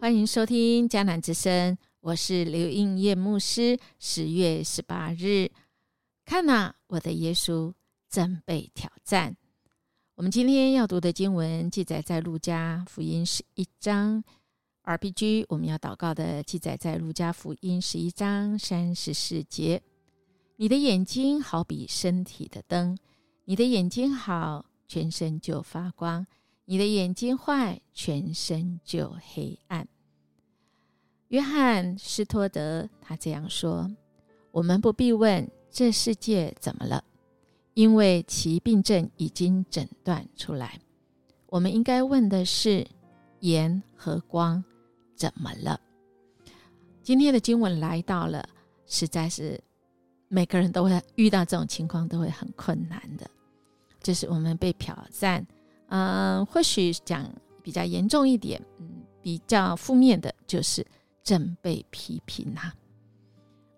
欢迎收听迦南之声，我是刘应叶牧师。十月十八日，看呐，我的耶稣正被挑战。我们今天要读的经文记载在路加福音十一章。RPG，我们要祷告的记载在路加福音十一章三十四节。你的眼睛好比身体的灯，你的眼睛好，全身就发光；你的眼睛坏，全身就黑暗。约翰施托德他这样说：“我们不必问这世界怎么了，因为其病症已经诊断出来。我们应该问的是盐和光怎么了。”今天的经文来到了，实在是每个人都会遇到这种情况，都会很困难的。就是我们被挑战，嗯，或许讲比较严重一点，嗯，比较负面的，就是。正被批评呐，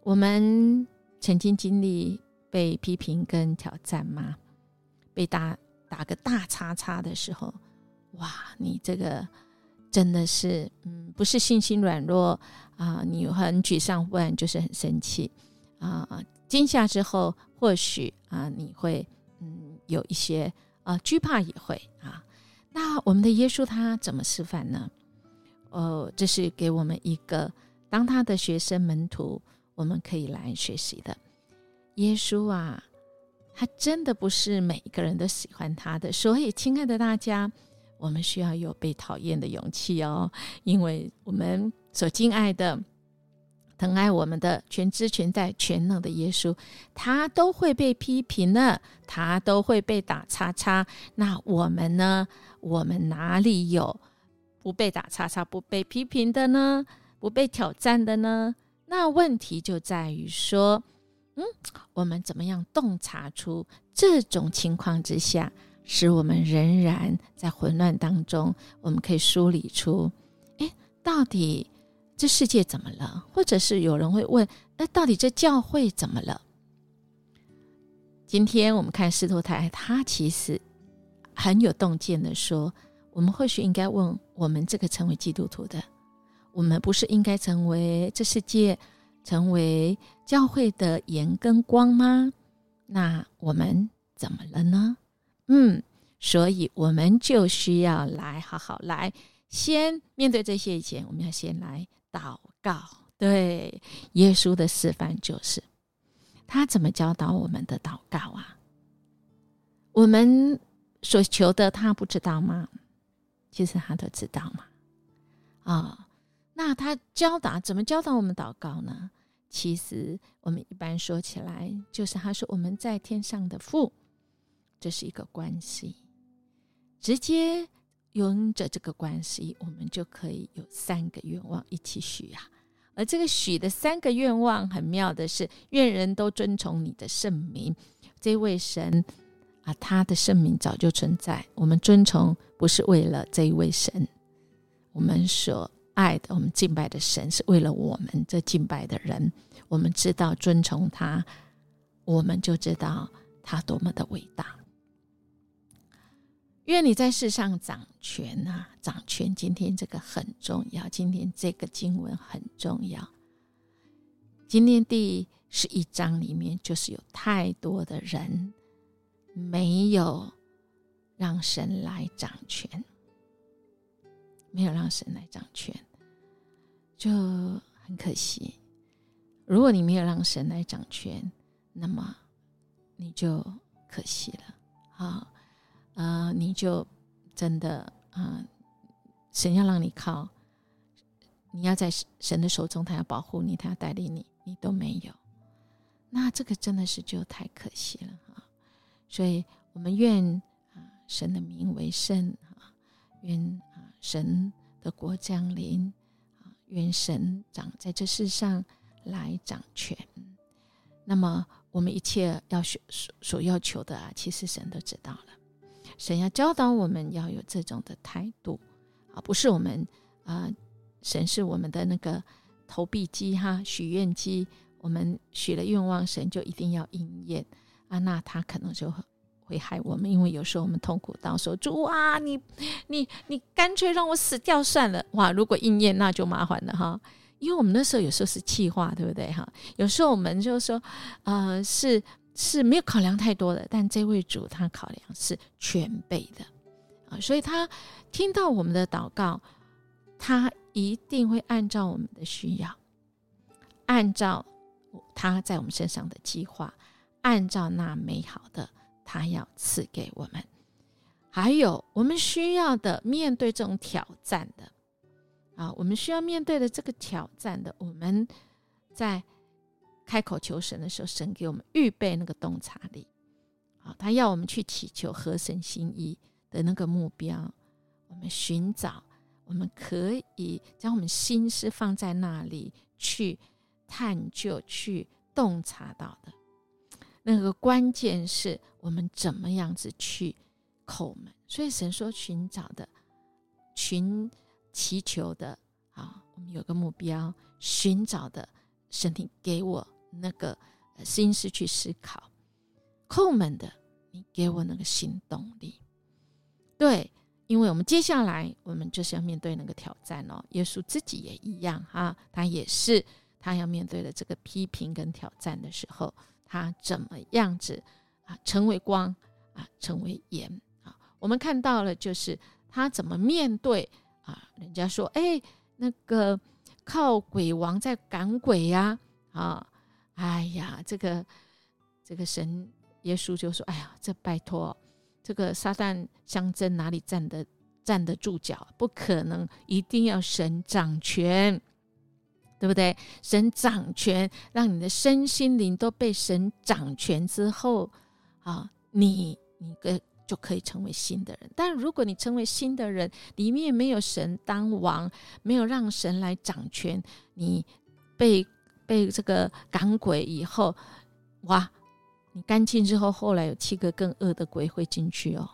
我们曾经经历被批评跟挑战吗？被打打个大叉叉的时候，哇，你这个真的是，嗯，不是信心软弱啊，你很沮丧，不然就是很生气啊。惊吓之后，或许啊，你会嗯有一些啊惧怕也会啊。那我们的耶稣他怎么示范呢？哦，这是给我们一个当他的学生门徒，我们可以来学习的。耶稣啊，他真的不是每一个人都喜欢他的，所以，亲爱的大家，我们需要有被讨厌的勇气哦，因为我们所敬爱的、疼爱我们的、全知全在、全能的耶稣，他都会被批评的，他都会被打叉叉。那我们呢？我们哪里有？不被打叉叉、不被批评的呢？不被挑战的呢？那问题就在于说，嗯，我们怎么样洞察出这种情况之下，使我们仍然在混乱当中？我们可以梳理出，哎，到底这世界怎么了？或者是有人会问，那到底这教会怎么了？今天我们看司徒太，他其实很有洞见的说。我们或许应该问：我们这个成为基督徒的，我们不是应该成为这世界、成为教会的盐跟光吗？那我们怎么了呢？嗯，所以我们就需要来好好来，先面对这些以前，我们要先来祷告。对，耶稣的示范就是他怎么教导我们的祷告啊？我们所求的，他不知道吗？其实他都知道嘛，啊，那他教导怎么教导我们祷告呢？其实我们一般说起来，就是他说我们在天上的父，这是一个关系，直接拥着这个关系，我们就可以有三个愿望一起许啊。而这个许的三个愿望很妙的是，愿人都遵从你的圣名，这位神。啊，他的圣名早就存在。我们遵从不是为了这一位神，我们所爱的、我们敬拜的神是为了我们这敬拜的人。我们知道遵从他，我们就知道他多么的伟大。愿你在世上掌权啊，掌权！今天这个很重要，今天这个经文很重要。今天第十一章里面就是有太多的人。没有让神来掌权，没有让神来掌权，就很可惜。如果你没有让神来掌权，那么你就可惜了啊。好，呃，你就真的啊，神要让你靠，你要在神的手中，他要保护你，他要带领你，你都没有，那这个真的是就太可惜了。所以，我们愿啊神的名为圣啊，愿啊神的国降临啊，愿神掌在这世上来掌权。那么，我们一切要所所要求的啊，其实神都知道了。神要教导我们要有这种的态度啊，不是我们啊，神是我们的那个投币机哈，许愿机，我们许了愿望，神就一定要应验。啊，那他可能就会害我们，因为有时候我们痛苦到说主啊，你你你干脆让我死掉算了。哇，如果应验那就麻烦了哈，因为我们那时候有时候是气话，对不对哈？有时候我们就说，呃，是是没有考量太多的，但这位主他考量是全备的啊，所以他听到我们的祷告，他一定会按照我们的需要，按照他在我们身上的计划，按照那美好的。他要赐给我们，还有我们需要的面对这种挑战的啊，我们需要面对的这个挑战的，我们在开口求神的时候，神给我们预备那个洞察力啊，他要我们去祈求合神心意的那个目标，我们寻找，我们可以将我们心思放在那里去探究、去洞察到的。那个关键是我们怎么样子去叩门，所以神说寻找的、寻祈求的啊，我们有个目标，寻找的，神你给我那个心思去思考，叩门的，你给我那个新动力。对，因为我们接下来我们就是要面对那个挑战哦，耶稣自己也一样哈，他也是他要面对的这个批评跟挑战的时候。他怎么样子啊？成为光啊，成为盐啊？我们看到了，就是他怎么面对啊？人家说，哎，那个靠鬼王在赶鬼呀啊！哎呀，这个这个神耶稣就说，哎呀，这拜托，这个撒旦相争哪里站得站得住脚？不可能，一定要神掌权。对不对？神掌权，让你的身心灵都被神掌权之后，啊，你你个就可以成为新的人。但如果你成为新的人，里面没有神当王，没有让神来掌权，你被被这个赶鬼以后，哇，你干净之后，后来有七个更恶的鬼会进去哦。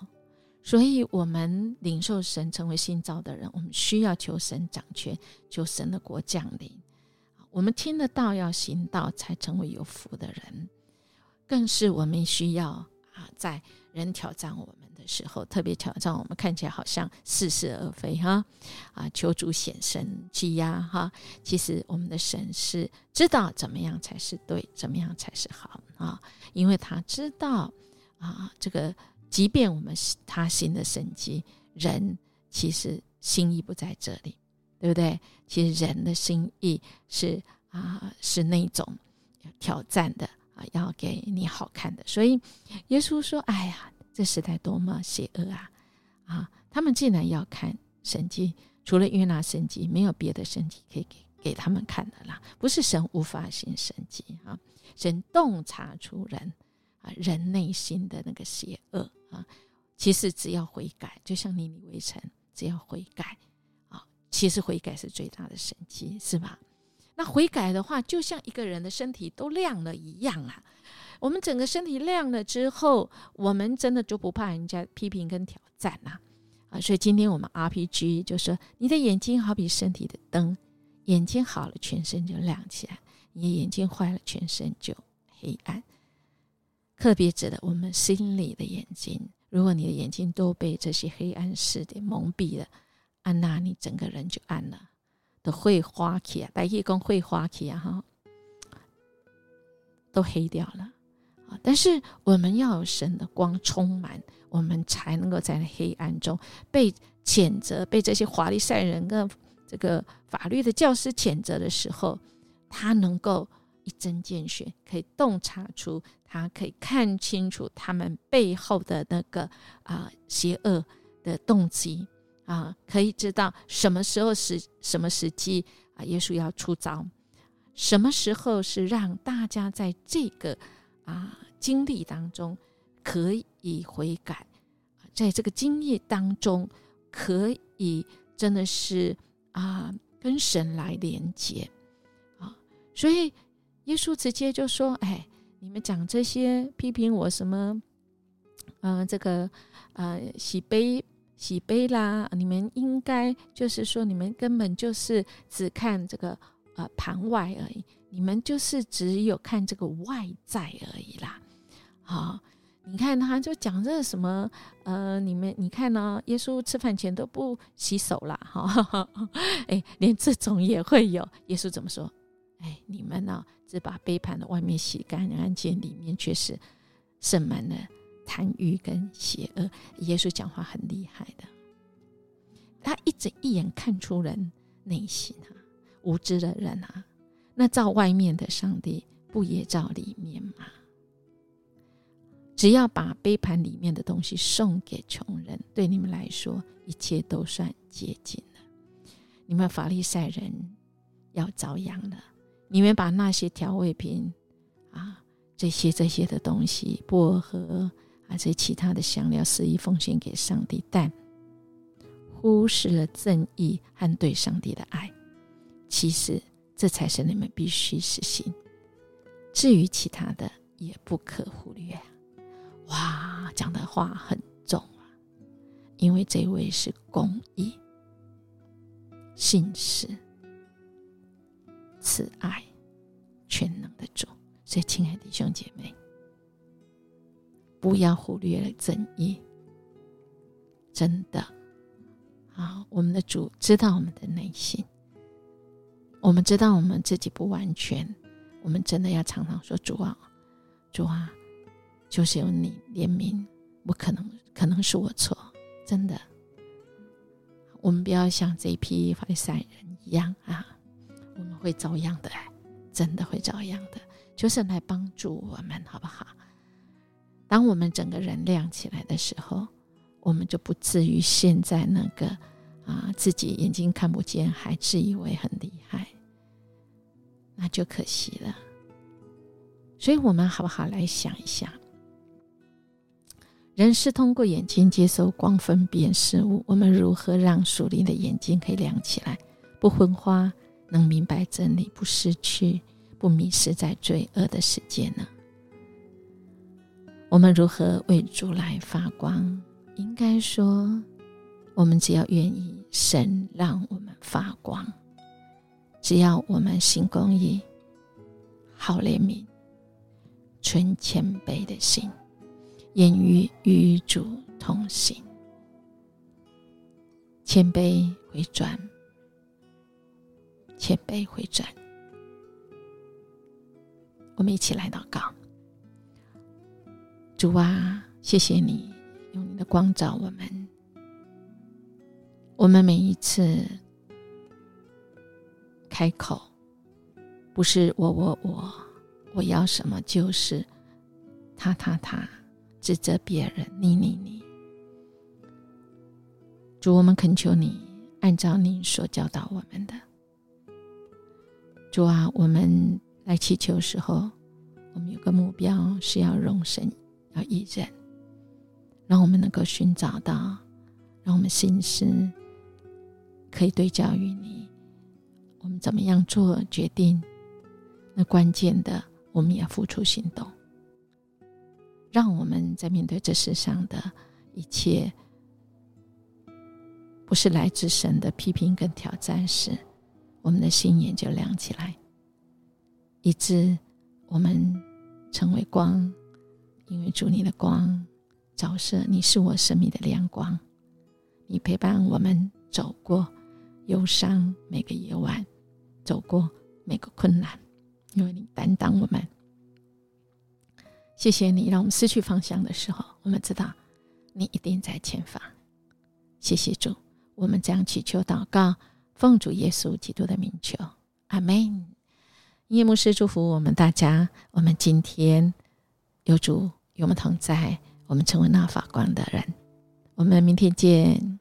所以，我们领受神成为新造的人，我们需要求神掌权，求神的国降临。我们听得到，要行道，才成为有福的人。更是我们需要啊，在人挑战我们时候，特别挑战我们，看起来好像似是而非哈啊，求主显神积压哈。其实我们的神是知道怎么样才是对，怎么样才是好啊，因为他知道啊，这个即便我们他行的神迹，人其实心意不在这里。对不对？其实人的心意是啊，是那种挑战的啊，要给你好看的。所以耶稣说：“哎呀，这时代多么邪恶啊！啊，他们既然要看神迹，除了约拿神迹，没有别的神迹可以给给他们看的啦。不是神无法行神迹啊，神洞察出人啊人内心的那个邪恶啊。其实只要悔改，就像尼尼微城，只要悔改啊。”其实悔改是最大的神迹，是吧？那悔改的话，就像一个人的身体都亮了一样啊。我们整个身体亮了之后，我们真的就不怕人家批评跟挑战呐啊！所以今天我们 RPG 就说，你的眼睛好比身体的灯，眼睛好了，全身就亮起来；你的眼睛坏了，全身就黑暗。特别指的我们心里的眼睛，如果你的眼睛都被这些黑暗势的蒙蔽了。安娜，你整个人就暗了，都会花起啊，白夜公会花起啊，哈，都黑掉了但是我们要有神的光充满，我们才能够在黑暗中被谴责，被这些华丽赛人跟这个法律的教师谴责的时候，他能够一针见血，可以洞察出，他可以看清楚他们背后的那个啊邪恶的动机。啊，可以知道什么时候是什么时机啊？耶稣要出招，什么时候是让大家在这个啊经历当中可以悔改，在这个经历当中可以真的是啊跟神来连接啊，所以耶稣直接就说：“哎，你们讲这些批评我什么？嗯，这个呃洗杯。”洗杯啦！你们应该就是说，你们根本就是只看这个呃盘外而已，你们就是只有看这个外在而已啦。好，你看他就讲这什么呃，你们你看呢？耶稣吃饭前都不洗手啦，哈，哎，连这种也会有。耶稣怎么说？哎，你们呢，只把杯盘的外面洗干净，里面却是盛满了贪欲跟邪恶。耶稣讲话很厉害的，他一直一眼看出人内心啊，无知的人啊，那照外面的上帝，不也照里面吗？只要把杯盘里面的东西送给穷人，对你们来说，一切都算接近了。你们法利赛人要遭殃了。你们把那些调味品啊，这些这些的东西，薄荷啊，这其他的香料，肆意奉献给上帝，但忽视了正义和对上帝的爱。其实，这才是你们必须实行。至于其他的，也不可忽略。哇，讲的话很重啊！因为这位是公义、信实、慈爱、全能的主，所以，亲爱的弟兄姐妹，不要忽略了正义。真的啊，我们的主知道我们的内心，我们知道我们自己不完全，我们真的要常常说：“主啊，主啊。”就是有你怜悯，不可能，可能是我错，真的。我们不要像这一批法利赛人一样啊，我们会遭殃的，真的会遭殃的。就是来帮助我们，好不好？当我们整个人亮起来的时候，我们就不至于现在那个啊，自己眼睛看不见，还自以为很厉害，就可惜了。所以，我们好不好来想一想？人是通过眼睛接受光分辨事物，我们如何让属灵的眼睛可以亮起来，不昏花，能明白真理，不失去，不迷失在罪恶的世界呢？我们如何为主来发光？应该说，我们只要愿意，神让我们；只要我们行公义、好怜悯、存谦卑的心。言语与主同行，谦卑回转，谦卑回转。我们一起来祷告：主啊，谢谢你用你的光照我们。我们每一次开口，不是我我我我要什么，就是他他他。指责别人，你你你，主，我们恳求你按照你所教导我们的，主啊，我们来祈求时候，我们有个目标是要容神，要义人，让我们能够寻找到，让我们心思可以对焦于你，我们怎么样做决定？那关键的，我们要付出行动。让我们在面对这世上的一切，不是来自神的批评跟挑战时，我们的心眼就亮起来，以致我们成为光，因为主你的光照射，你是我生命的亮光，你陪伴我们走过忧伤每个夜晚，走过每个困难，因为你担当我们。谢谢你，让我们失去方向的时候，我们知道你一定在前方。谢谢主，我们将祈求祷告，奉主耶稣基督的名求，阿门。夜牧师祝福我们大家，我们今天有主与我们同在，我们成为那法光的人。我们明天见。